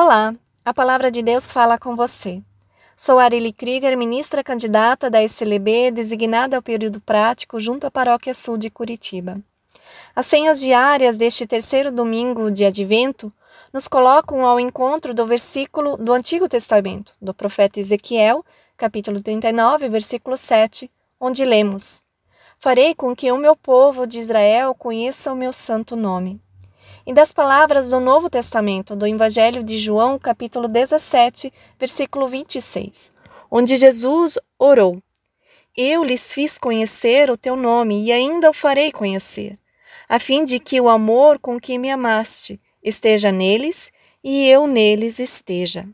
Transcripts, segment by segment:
Olá, a palavra de Deus fala com você. Sou Arely Krieger, ministra candidata da SLB, designada ao período prático junto à Paróquia Sul de Curitiba. As senhas diárias deste terceiro domingo de Advento nos colocam ao encontro do versículo do Antigo Testamento, do profeta Ezequiel, capítulo 39, versículo 7, onde lemos: Farei com que o meu povo de Israel conheça o meu santo nome e das palavras do Novo Testamento, do Evangelho de João, capítulo 17, versículo 26, onde Jesus orou: Eu lhes fiz conhecer o teu nome e ainda o farei conhecer, a fim de que o amor com que me amaste esteja neles e eu neles esteja.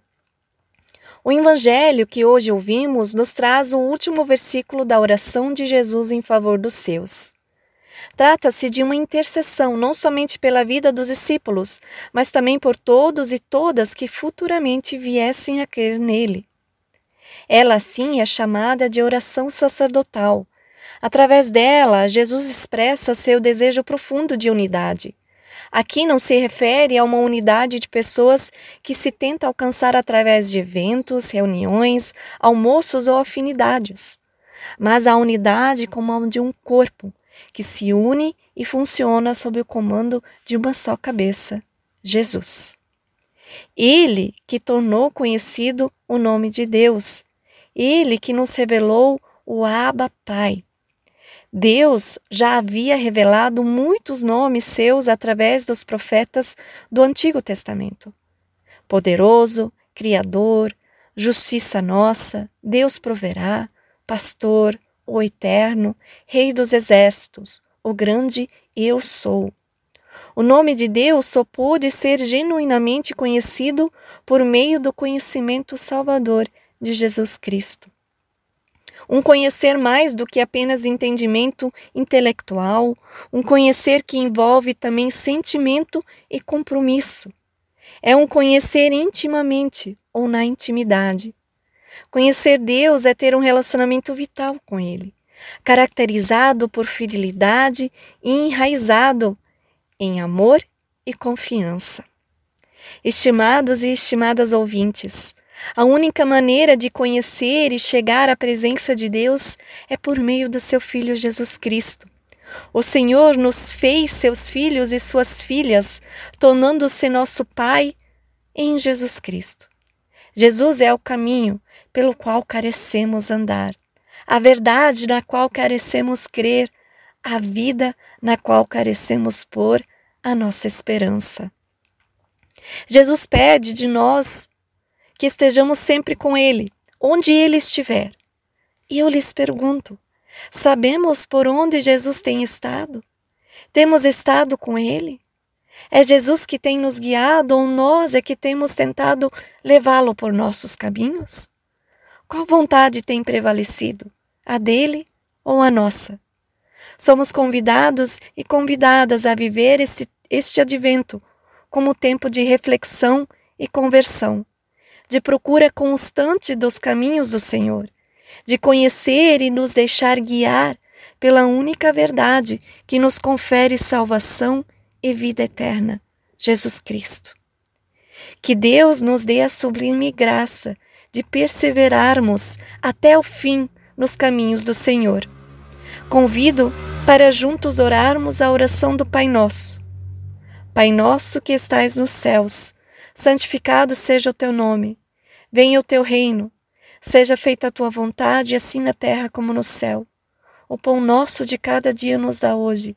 O evangelho que hoje ouvimos nos traz o último versículo da oração de Jesus em favor dos seus. Trata-se de uma intercessão não somente pela vida dos discípulos, mas também por todos e todas que futuramente viessem a crer nele. Ela, assim, é chamada de oração sacerdotal. Através dela, Jesus expressa seu desejo profundo de unidade. Aqui não se refere a uma unidade de pessoas que se tenta alcançar através de eventos, reuniões, almoços ou afinidades, mas a unidade como a de um corpo, que se une e funciona sob o comando de uma só cabeça, Jesus. Ele que tornou conhecido o nome de Deus, ele que nos revelou o Abba Pai. Deus já havia revelado muitos nomes seus através dos profetas do Antigo Testamento. Poderoso, Criador, Justiça nossa, Deus proverá, Pastor, o Eterno, Rei dos Exércitos, o grande Eu Sou. O nome de Deus só pôde ser genuinamente conhecido por meio do conhecimento salvador de Jesus Cristo. Um conhecer mais do que apenas entendimento intelectual, um conhecer que envolve também sentimento e compromisso. É um conhecer intimamente ou na intimidade. Conhecer Deus é ter um relacionamento vital com Ele, caracterizado por fidelidade e enraizado em amor e confiança. Estimados e estimadas ouvintes, a única maneira de conhecer e chegar à presença de Deus é por meio do seu Filho Jesus Cristo. O Senhor nos fez seus filhos e suas filhas, tornando-se nosso Pai em Jesus Cristo. Jesus é o caminho pelo qual carecemos andar, a verdade na qual carecemos crer, a vida na qual carecemos pôr a nossa esperança. Jesus pede de nós que estejamos sempre com Ele, onde Ele estiver. E eu lhes pergunto: sabemos por onde Jesus tem estado? Temos estado com Ele? É Jesus que tem nos guiado ou nós é que temos tentado levá-lo por nossos caminhos? Qual vontade tem prevalecido? A dele ou a nossa? Somos convidados e convidadas a viver este, este advento como tempo de reflexão e conversão, de procura constante dos caminhos do Senhor, de conhecer e nos deixar guiar pela única verdade que nos confere salvação e vida eterna, Jesus Cristo. Que Deus nos dê a sublime graça de perseverarmos até o fim nos caminhos do Senhor. Convido para juntos orarmos a oração do Pai Nosso. Pai nosso que estais nos céus, santificado seja o teu nome. Venha o teu reino. Seja feita a tua vontade, assim na terra como no céu. O pão nosso de cada dia nos dá hoje